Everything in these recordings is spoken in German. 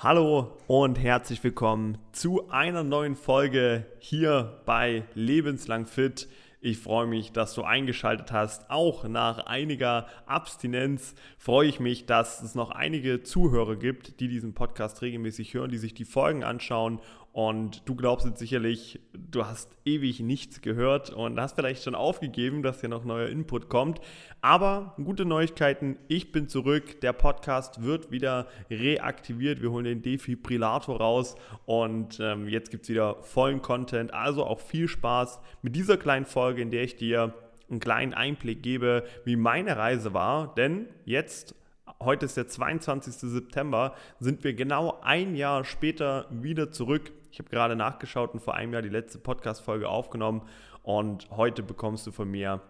Hallo und herzlich willkommen zu einer neuen Folge hier bei Lebenslang Fit. Ich freue mich, dass du eingeschaltet hast. Auch nach einiger Abstinenz freue ich mich, dass es noch einige Zuhörer gibt, die diesen Podcast regelmäßig hören, die sich die Folgen anschauen und du glaubst jetzt sicherlich, du hast ewig nichts gehört und hast vielleicht schon aufgegeben, dass hier noch neuer Input kommt. Aber gute Neuigkeiten, ich bin zurück. Der Podcast wird wieder reaktiviert. Wir holen den Defibrillator raus und ähm, jetzt gibt es wieder vollen Content. Also auch viel Spaß mit dieser kleinen Folge, in der ich dir einen kleinen Einblick gebe, wie meine Reise war. Denn jetzt heute ist der 22. September, sind wir genau ein Jahr später wieder zurück ich habe gerade nachgeschaut und vor einem Jahr die letzte Podcast-Folge aufgenommen und heute bekommst du von mir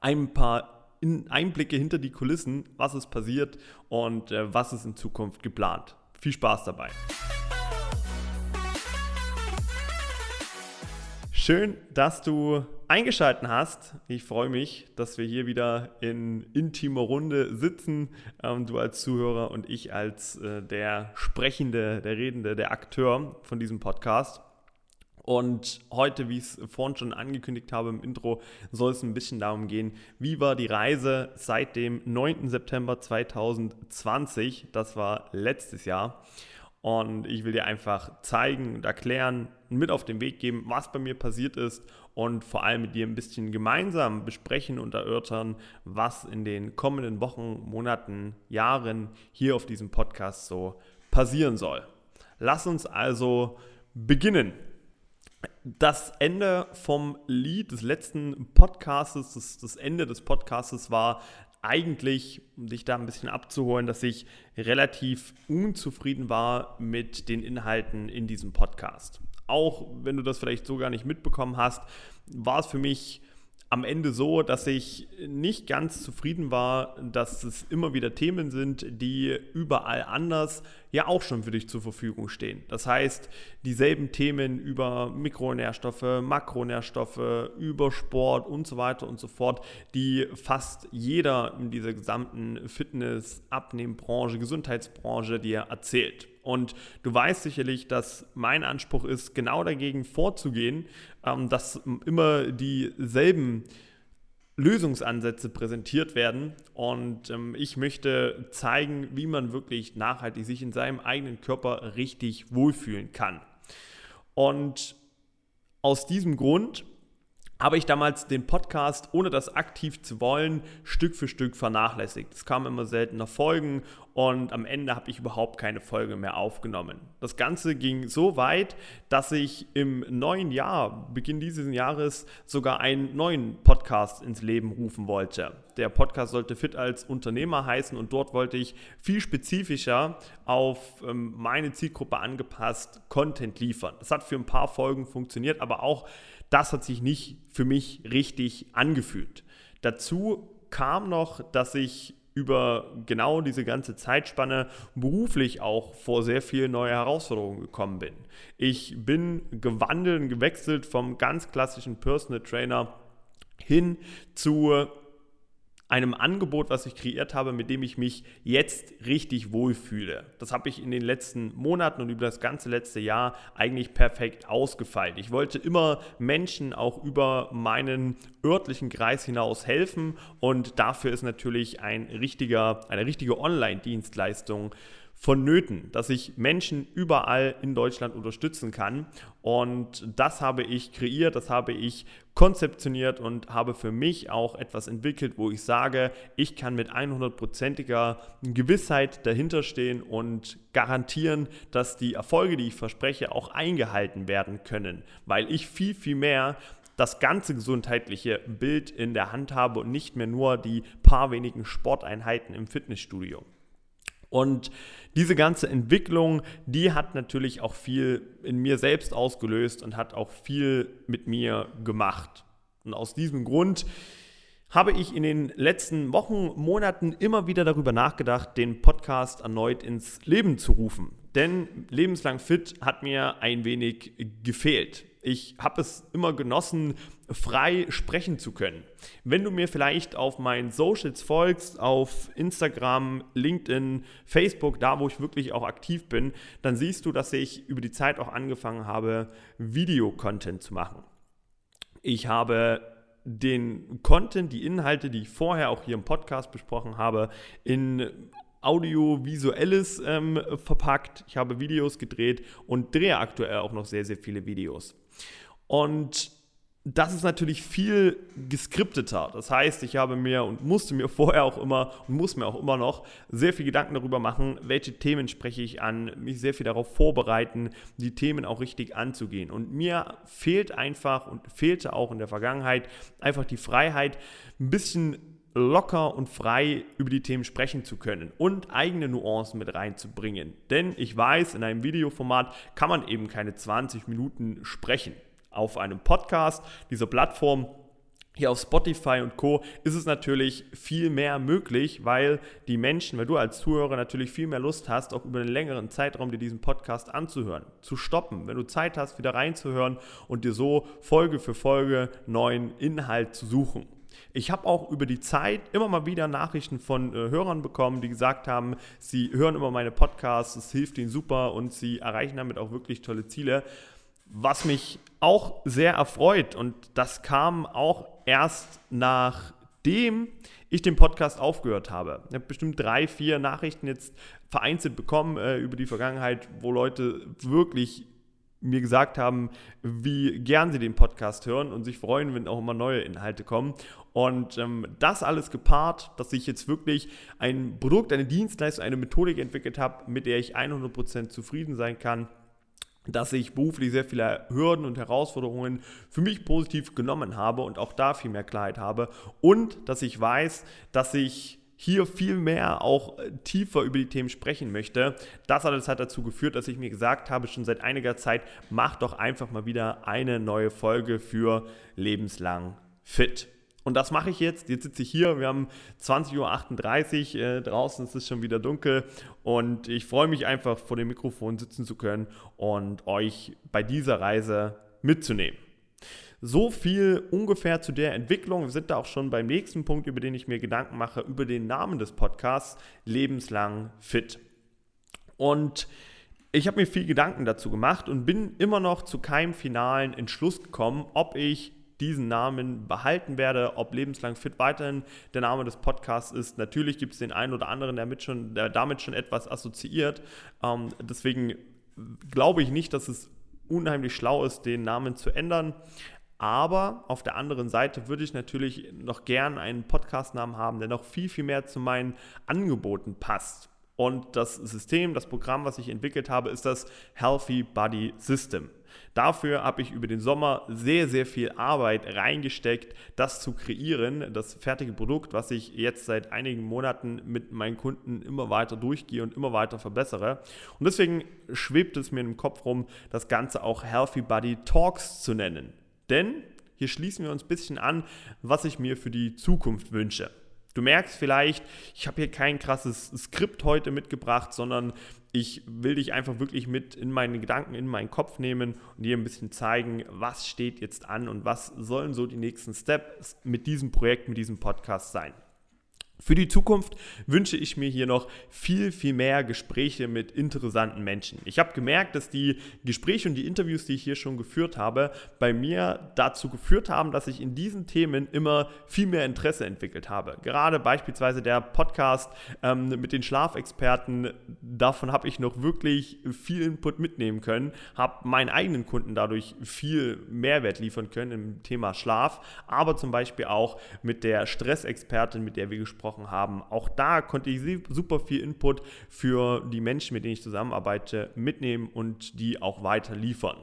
ein paar Einblicke hinter die Kulissen, was ist passiert und äh, was ist in Zukunft geplant. Viel Spaß dabei! Schön, dass du eingeschaltet hast. Ich freue mich, dass wir hier wieder in intimer Runde sitzen. Ähm, du als Zuhörer und ich als äh, der Sprechende, der Redende, der Akteur von diesem Podcast. Und heute, wie ich es vorhin schon angekündigt habe im Intro, soll es ein bisschen darum gehen, wie war die Reise seit dem 9. September 2020, das war letztes Jahr. Und ich will dir einfach zeigen und erklären, mit auf den Weg geben, was bei mir passiert ist und vor allem mit dir ein bisschen gemeinsam besprechen und erörtern, was in den kommenden Wochen, Monaten, Jahren hier auf diesem Podcast so passieren soll. Lass uns also beginnen. Das Ende vom Lied des letzten Podcastes, das, das Ende des Podcastes war eigentlich, um dich da ein bisschen abzuholen, dass ich relativ unzufrieden war mit den Inhalten in diesem Podcast. Auch wenn du das vielleicht so gar nicht mitbekommen hast, war es für mich am Ende so, dass ich nicht ganz zufrieden war, dass es immer wieder Themen sind, die überall anders ja auch schon für dich zur Verfügung stehen. Das heißt, dieselben Themen über Mikronährstoffe, Makronährstoffe, über Sport und so weiter und so fort, die fast jeder in dieser gesamten Fitness-, Abnehmbranche, Gesundheitsbranche dir erzählt. Und du weißt sicherlich, dass mein Anspruch ist, genau dagegen vorzugehen, ähm, dass immer dieselben Lösungsansätze präsentiert werden. Und ähm, ich möchte zeigen, wie man wirklich nachhaltig sich in seinem eigenen Körper richtig wohlfühlen kann. Und aus diesem Grund habe ich damals den Podcast, ohne das aktiv zu wollen, Stück für Stück vernachlässigt. Es kamen immer seltener Folgen und am Ende habe ich überhaupt keine Folge mehr aufgenommen. Das Ganze ging so weit, dass ich im neuen Jahr, Beginn dieses Jahres, sogar einen neuen Podcast ins Leben rufen wollte. Der Podcast sollte Fit als Unternehmer heißen und dort wollte ich viel spezifischer auf ähm, meine Zielgruppe angepasst Content liefern. Das hat für ein paar Folgen funktioniert, aber auch das hat sich nicht für mich richtig angefühlt. Dazu kam noch, dass ich über genau diese ganze Zeitspanne beruflich auch vor sehr viele neue Herausforderungen gekommen bin. Ich bin gewandelt und gewechselt vom ganz klassischen Personal Trainer hin zu einem Angebot, was ich kreiert habe, mit dem ich mich jetzt richtig wohlfühle. Das habe ich in den letzten Monaten und über das ganze letzte Jahr eigentlich perfekt ausgefeilt. Ich wollte immer Menschen auch über meinen örtlichen Kreis hinaus helfen und dafür ist natürlich ein richtiger, eine richtige Online-Dienstleistung vonnöten, dass ich Menschen überall in Deutschland unterstützen kann. Und das habe ich kreiert, das habe ich konzeptioniert und habe für mich auch etwas entwickelt, wo ich sage, ich kann mit 100%iger Gewissheit dahinter stehen und garantieren, dass die Erfolge, die ich verspreche, auch eingehalten werden können, weil ich viel, viel mehr das ganze gesundheitliche Bild in der Hand habe und nicht mehr nur die paar wenigen Sporteinheiten im Fitnessstudio. Und diese ganze Entwicklung, die hat natürlich auch viel in mir selbst ausgelöst und hat auch viel mit mir gemacht. Und aus diesem Grund habe ich in den letzten Wochen, Monaten immer wieder darüber nachgedacht, den Podcast erneut ins Leben zu rufen. Denn lebenslang fit hat mir ein wenig gefehlt. Ich habe es immer genossen, frei sprechen zu können. Wenn du mir vielleicht auf meinen Socials folgst, auf Instagram, LinkedIn, Facebook, da wo ich wirklich auch aktiv bin, dann siehst du, dass ich über die Zeit auch angefangen habe, Videocontent zu machen. Ich habe den Content, die Inhalte, die ich vorher auch hier im Podcast besprochen habe, in audiovisuelles ähm, verpackt. Ich habe Videos gedreht und drehe aktuell auch noch sehr, sehr viele Videos. Und das ist natürlich viel geskripteter. Das heißt, ich habe mir und musste mir vorher auch immer und muss mir auch immer noch sehr viel Gedanken darüber machen, welche Themen spreche ich an, mich sehr viel darauf vorbereiten, die Themen auch richtig anzugehen. Und mir fehlt einfach und fehlte auch in der Vergangenheit einfach die Freiheit, ein bisschen locker und frei über die Themen sprechen zu können und eigene Nuancen mit reinzubringen. Denn ich weiß, in einem Videoformat kann man eben keine 20 Minuten sprechen. Auf einem Podcast, dieser Plattform, hier auf Spotify und Co. ist es natürlich viel mehr möglich, weil die Menschen, weil du als Zuhörer natürlich viel mehr Lust hast, auch über einen längeren Zeitraum dir diesen Podcast anzuhören, zu stoppen, wenn du Zeit hast, wieder reinzuhören und dir so Folge für Folge neuen Inhalt zu suchen. Ich habe auch über die Zeit immer mal wieder Nachrichten von äh, Hörern bekommen, die gesagt haben, sie hören immer meine Podcasts, es hilft ihnen super und sie erreichen damit auch wirklich tolle Ziele. Was mich auch sehr erfreut und das kam auch erst nachdem ich den Podcast aufgehört habe. Ich habe bestimmt drei, vier Nachrichten jetzt vereinzelt bekommen äh, über die Vergangenheit, wo Leute wirklich mir gesagt haben, wie gern sie den Podcast hören und sich freuen, wenn auch immer neue Inhalte kommen. Und ähm, das alles gepaart, dass ich jetzt wirklich ein Produkt, eine Dienstleistung, eine Methodik entwickelt habe, mit der ich 100% zufrieden sein kann dass ich beruflich sehr viele Hürden und Herausforderungen für mich positiv genommen habe und auch da viel mehr Klarheit habe und dass ich weiß, dass ich hier viel mehr auch äh, tiefer über die Themen sprechen möchte. Das alles hat dazu geführt, dass ich mir gesagt habe, schon seit einiger Zeit, mach doch einfach mal wieder eine neue Folge für lebenslang fit. Und das mache ich jetzt. Jetzt sitze ich hier. Wir haben 20.38 Uhr. Äh, draußen ist es schon wieder dunkel. Und ich freue mich einfach, vor dem Mikrofon sitzen zu können und euch bei dieser Reise mitzunehmen. So viel ungefähr zu der Entwicklung. Wir sind da auch schon beim nächsten Punkt, über den ich mir Gedanken mache, über den Namen des Podcasts, lebenslang fit. Und ich habe mir viel Gedanken dazu gemacht und bin immer noch zu keinem finalen Entschluss gekommen, ob ich diesen Namen behalten werde, ob lebenslang fit weiterhin der Name des Podcasts ist. Natürlich gibt es den einen oder anderen, der, mit schon, der damit schon etwas assoziiert. Ähm, deswegen glaube ich nicht, dass es unheimlich schlau ist, den Namen zu ändern. Aber auf der anderen Seite würde ich natürlich noch gern einen Podcast-Namen haben, der noch viel, viel mehr zu meinen Angeboten passt. Und das System, das Programm, was ich entwickelt habe, ist das Healthy Body System. Dafür habe ich über den Sommer sehr, sehr viel Arbeit reingesteckt, das zu kreieren, das fertige Produkt, was ich jetzt seit einigen Monaten mit meinen Kunden immer weiter durchgehe und immer weiter verbessere. Und deswegen schwebt es mir im Kopf rum, das Ganze auch Healthy Body Talks zu nennen. Denn hier schließen wir uns ein bisschen an, was ich mir für die Zukunft wünsche. Du merkst vielleicht, ich habe hier kein krasses Skript heute mitgebracht, sondern ich will dich einfach wirklich mit in meine Gedanken, in meinen Kopf nehmen und dir ein bisschen zeigen, was steht jetzt an und was sollen so die nächsten Steps mit diesem Projekt, mit diesem Podcast sein. Für die Zukunft wünsche ich mir hier noch viel, viel mehr Gespräche mit interessanten Menschen. Ich habe gemerkt, dass die Gespräche und die Interviews, die ich hier schon geführt habe, bei mir dazu geführt haben, dass ich in diesen Themen immer viel mehr Interesse entwickelt habe. Gerade beispielsweise der Podcast ähm, mit den Schlafexperten, davon habe ich noch wirklich viel Input mitnehmen können, habe meinen eigenen Kunden dadurch viel Mehrwert liefern können im Thema Schlaf, aber zum Beispiel auch mit der Stressexpertin, mit der wir gesprochen gesprochen haben. Auch da konnte ich super viel Input für die Menschen, mit denen ich zusammenarbeite, mitnehmen und die auch weiter liefern.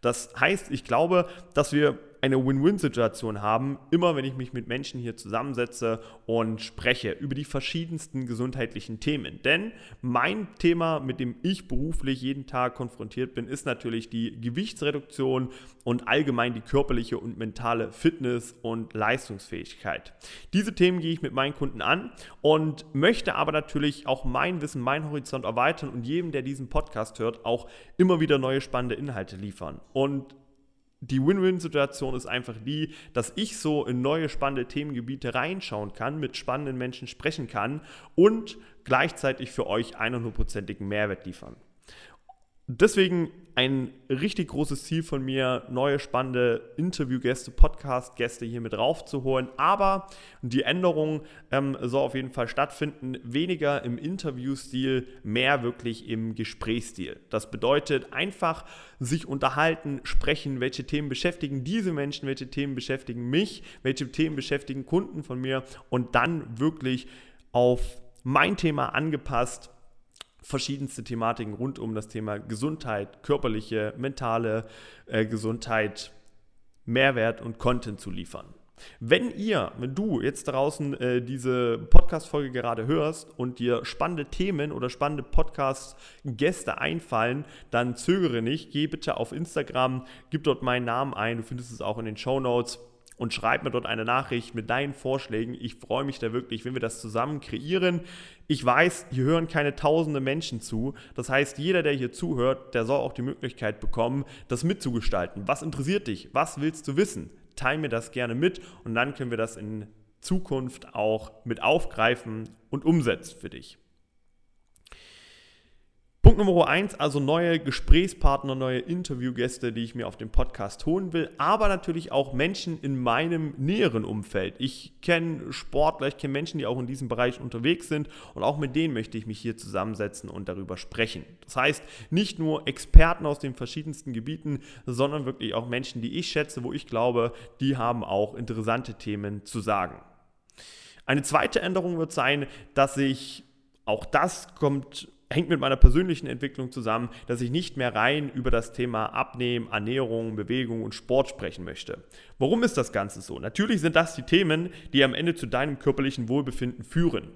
Das heißt, ich glaube, dass wir eine Win-Win-Situation haben, immer wenn ich mich mit Menschen hier zusammensetze und spreche über die verschiedensten gesundheitlichen Themen. Denn mein Thema, mit dem ich beruflich jeden Tag konfrontiert bin, ist natürlich die Gewichtsreduktion und allgemein die körperliche und mentale Fitness und Leistungsfähigkeit. Diese Themen gehe ich mit meinen Kunden an und möchte aber natürlich auch mein Wissen, mein Horizont erweitern und jedem, der diesen Podcast hört, auch immer wieder neue spannende Inhalte liefern. Und die Win-Win-Situation ist einfach die, dass ich so in neue spannende Themengebiete reinschauen kann, mit spannenden Menschen sprechen kann und gleichzeitig für euch 100%igen Mehrwert liefern. Deswegen ein richtig großes Ziel von mir, neue spannende Interviewgäste, Podcast-Gäste hier mit raufzuholen. Aber die Änderung ähm, soll auf jeden Fall stattfinden. Weniger im Interviewstil, mehr wirklich im Gesprächsstil. Das bedeutet einfach sich unterhalten, sprechen, welche Themen beschäftigen diese Menschen, welche Themen beschäftigen mich, welche Themen beschäftigen Kunden von mir und dann wirklich auf mein Thema angepasst verschiedenste Thematiken rund um das Thema Gesundheit, körperliche, mentale äh, Gesundheit, Mehrwert und Content zu liefern. Wenn ihr, wenn du jetzt draußen äh, diese Podcast-Folge gerade hörst und dir spannende Themen oder spannende Podcast-Gäste einfallen, dann zögere nicht, geh bitte auf Instagram, gib dort meinen Namen ein, du findest es auch in den Show Notes und schreib mir dort eine Nachricht mit deinen Vorschlägen. Ich freue mich da wirklich, wenn wir das zusammen kreieren. Ich weiß, hier hören keine tausende Menschen zu. Das heißt, jeder, der hier zuhört, der soll auch die Möglichkeit bekommen, das mitzugestalten. Was interessiert dich? Was willst du wissen? Teil mir das gerne mit und dann können wir das in Zukunft auch mit aufgreifen und umsetzen für dich. Nummer eins, also neue Gesprächspartner, neue Interviewgäste, die ich mir auf dem Podcast holen will, aber natürlich auch Menschen in meinem näheren Umfeld. Ich kenne Sportler, ich kenne Menschen, die auch in diesem Bereich unterwegs sind und auch mit denen möchte ich mich hier zusammensetzen und darüber sprechen. Das heißt, nicht nur Experten aus den verschiedensten Gebieten, sondern wirklich auch Menschen, die ich schätze, wo ich glaube, die haben auch interessante Themen zu sagen. Eine zweite Änderung wird sein, dass ich auch das kommt hängt mit meiner persönlichen Entwicklung zusammen, dass ich nicht mehr rein über das Thema Abnehmen, Ernährung, Bewegung und Sport sprechen möchte. Warum ist das Ganze so? Natürlich sind das die Themen, die am Ende zu deinem körperlichen Wohlbefinden führen.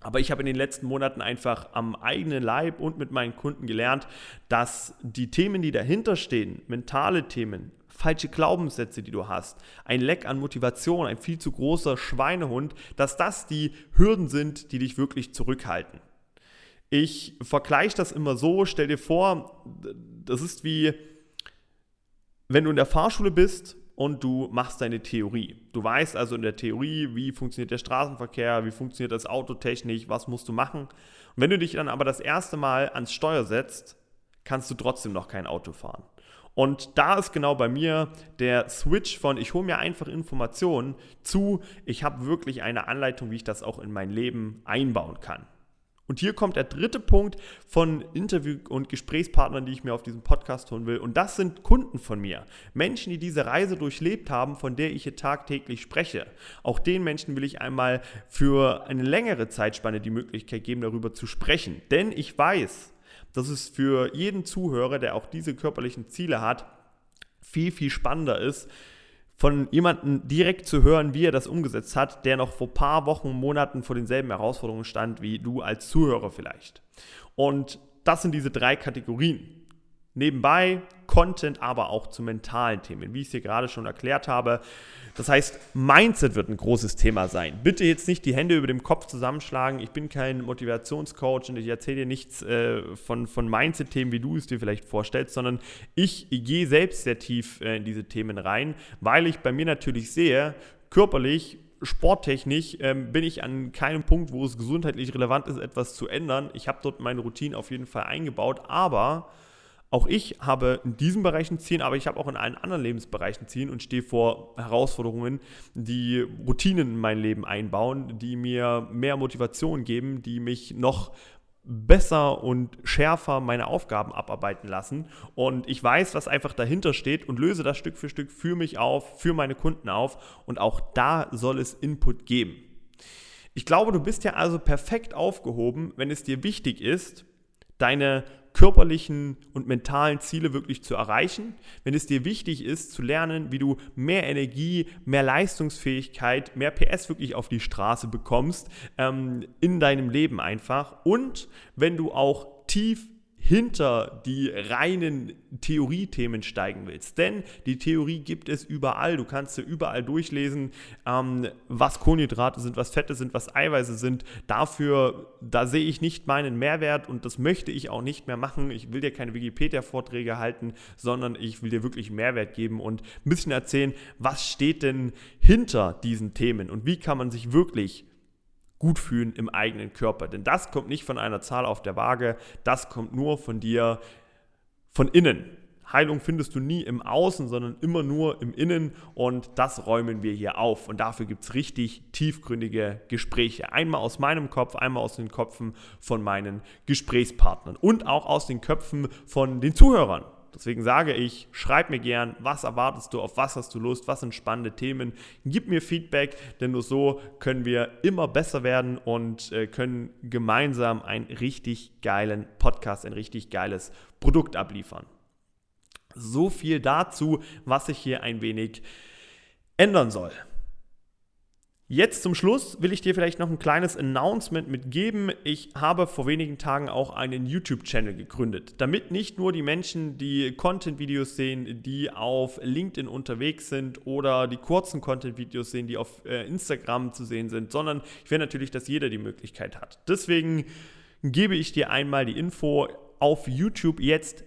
Aber ich habe in den letzten Monaten einfach am eigenen Leib und mit meinen Kunden gelernt, dass die Themen, die dahinter stehen, mentale Themen, falsche Glaubenssätze, die du hast, ein Leck an Motivation, ein viel zu großer Schweinehund, dass das die Hürden sind, die dich wirklich zurückhalten. Ich vergleiche das immer so, stell dir vor, das ist wie, wenn du in der Fahrschule bist und du machst deine Theorie. Du weißt also in der Theorie, wie funktioniert der Straßenverkehr, wie funktioniert das Auto technisch, was musst du machen. Und wenn du dich dann aber das erste Mal ans Steuer setzt, kannst du trotzdem noch kein Auto fahren. Und da ist genau bei mir der Switch von, ich hole mir einfach Informationen zu, ich habe wirklich eine Anleitung, wie ich das auch in mein Leben einbauen kann. Und hier kommt der dritte Punkt von Interview- und Gesprächspartnern, die ich mir auf diesem Podcast holen will. Und das sind Kunden von mir. Menschen, die diese Reise durchlebt haben, von der ich hier tagtäglich spreche. Auch den Menschen will ich einmal für eine längere Zeitspanne die Möglichkeit geben, darüber zu sprechen. Denn ich weiß, dass es für jeden Zuhörer, der auch diese körperlichen Ziele hat, viel, viel spannender ist, von jemandem direkt zu hören, wie er das umgesetzt hat, der noch vor paar Wochen, Monaten vor denselben Herausforderungen stand wie du als Zuhörer vielleicht. Und das sind diese drei Kategorien. Nebenbei Content, aber auch zu mentalen Themen, wie ich es hier gerade schon erklärt habe. Das heißt, Mindset wird ein großes Thema sein. Bitte jetzt nicht die Hände über dem Kopf zusammenschlagen. Ich bin kein Motivationscoach und ich erzähle dir nichts äh, von, von Mindset-Themen, wie du es dir vielleicht vorstellst, sondern ich gehe selbst sehr tief äh, in diese Themen rein, weil ich bei mir natürlich sehe, körperlich sporttechnisch ähm, bin ich an keinem Punkt, wo es gesundheitlich relevant ist, etwas zu ändern. Ich habe dort meine Routine auf jeden Fall eingebaut, aber auch ich habe in diesem Bereich ein Ziel, aber ich habe auch in allen anderen Lebensbereichen Ziel und stehe vor Herausforderungen, die Routinen in mein Leben einbauen, die mir mehr Motivation geben, die mich noch besser und schärfer meine Aufgaben abarbeiten lassen. Und ich weiß, was einfach dahinter steht und löse das Stück für Stück für mich auf, für meine Kunden auf. Und auch da soll es Input geben. Ich glaube, du bist ja also perfekt aufgehoben, wenn es dir wichtig ist, deine körperlichen und mentalen Ziele wirklich zu erreichen, wenn es dir wichtig ist zu lernen, wie du mehr Energie, mehr Leistungsfähigkeit, mehr PS wirklich auf die Straße bekommst ähm, in deinem Leben einfach. Und wenn du auch tief hinter die reinen Theoriethemen steigen willst. Denn die Theorie gibt es überall. Du kannst dir überall durchlesen, ähm, was Kohlenhydrate sind, was Fette sind, was Eiweiße sind. Dafür, da sehe ich nicht meinen Mehrwert und das möchte ich auch nicht mehr machen. Ich will dir keine Wikipedia-Vorträge halten, sondern ich will dir wirklich Mehrwert geben und ein bisschen erzählen, was steht denn hinter diesen Themen und wie kann man sich wirklich gut fühlen im eigenen Körper. Denn das kommt nicht von einer Zahl auf der Waage, das kommt nur von dir von innen. Heilung findest du nie im Außen, sondern immer nur im Innen und das räumen wir hier auf. Und dafür gibt es richtig tiefgründige Gespräche. Einmal aus meinem Kopf, einmal aus den Köpfen von meinen Gesprächspartnern und auch aus den Köpfen von den Zuhörern. Deswegen sage ich, schreib mir gern, was erwartest du, auf was hast du Lust, was sind spannende Themen. Gib mir Feedback, denn nur so können wir immer besser werden und äh, können gemeinsam einen richtig geilen Podcast, ein richtig geiles Produkt abliefern. So viel dazu, was sich hier ein wenig ändern soll. Jetzt zum Schluss will ich dir vielleicht noch ein kleines Announcement mitgeben. Ich habe vor wenigen Tagen auch einen YouTube-Channel gegründet, damit nicht nur die Menschen, die Content-Videos sehen, die auf LinkedIn unterwegs sind oder die kurzen Content-Videos sehen, die auf äh, Instagram zu sehen sind, sondern ich will natürlich, dass jeder die Möglichkeit hat. Deswegen gebe ich dir einmal die Info auf YouTube jetzt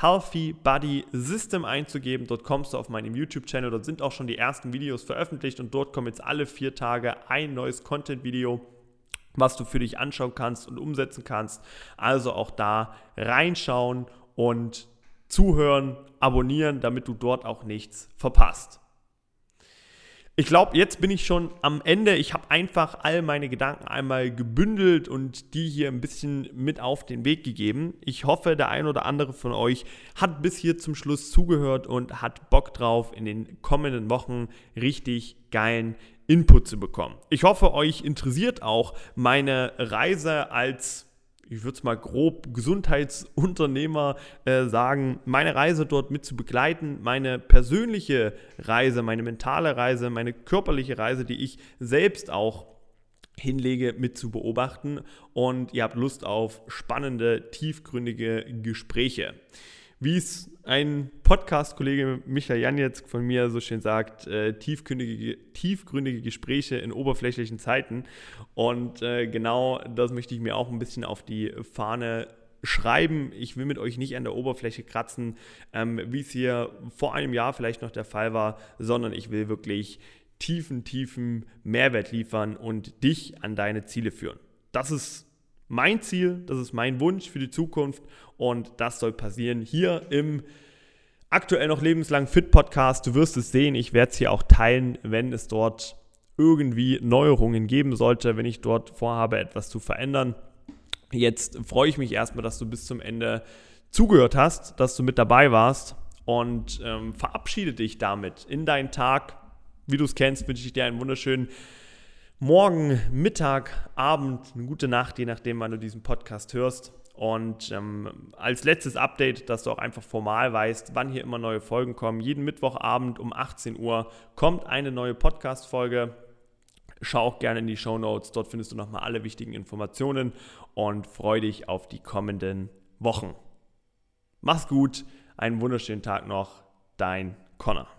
Healthy Body System einzugeben. Dort kommst du auf meinem YouTube-Channel. Dort sind auch schon die ersten Videos veröffentlicht und dort kommt jetzt alle vier Tage ein neues Content-Video was du für dich anschauen kannst und umsetzen kannst. Also auch da reinschauen und zuhören, abonnieren, damit du dort auch nichts verpasst. Ich glaube, jetzt bin ich schon am Ende. Ich habe einfach all meine Gedanken einmal gebündelt und die hier ein bisschen mit auf den Weg gegeben. Ich hoffe, der ein oder andere von euch hat bis hier zum Schluss zugehört und hat Bock drauf, in den kommenden Wochen richtig geilen Input zu bekommen. Ich hoffe, euch interessiert auch meine Reise als ich würde es mal grob Gesundheitsunternehmer äh, sagen, meine Reise dort mit zu begleiten, meine persönliche Reise, meine mentale Reise, meine körperliche Reise, die ich selbst auch hinlege, mit zu beobachten. Und ihr habt Lust auf spannende, tiefgründige Gespräche wie es ein Podcast-Kollege Michael Janetz von mir so schön sagt, äh, tiefgründige, tiefgründige Gespräche in oberflächlichen Zeiten. Und äh, genau das möchte ich mir auch ein bisschen auf die Fahne schreiben. Ich will mit euch nicht an der Oberfläche kratzen, ähm, wie es hier vor einem Jahr vielleicht noch der Fall war, sondern ich will wirklich tiefen, tiefen Mehrwert liefern und dich an deine Ziele führen. Das ist mein Ziel, das ist mein Wunsch für die Zukunft und das soll passieren hier im aktuell noch lebenslang Fit Podcast. Du wirst es sehen, ich werde es hier auch teilen, wenn es dort irgendwie Neuerungen geben sollte, wenn ich dort vorhabe, etwas zu verändern. Jetzt freue ich mich erstmal, dass du bis zum Ende zugehört hast, dass du mit dabei warst und ähm, verabschiede dich damit in deinen Tag. Wie du es kennst, wünsche ich dir einen wunderschönen Morgen, Mittag, Abend, eine gute Nacht, je nachdem, wann du diesen Podcast hörst. Und ähm, als letztes Update, dass du auch einfach formal weißt, wann hier immer neue Folgen kommen. Jeden Mittwochabend um 18 Uhr kommt eine neue Podcast-Folge. Schau auch gerne in die Show Notes, dort findest du nochmal alle wichtigen Informationen und freue dich auf die kommenden Wochen. Mach's gut, einen wunderschönen Tag noch, dein Connor.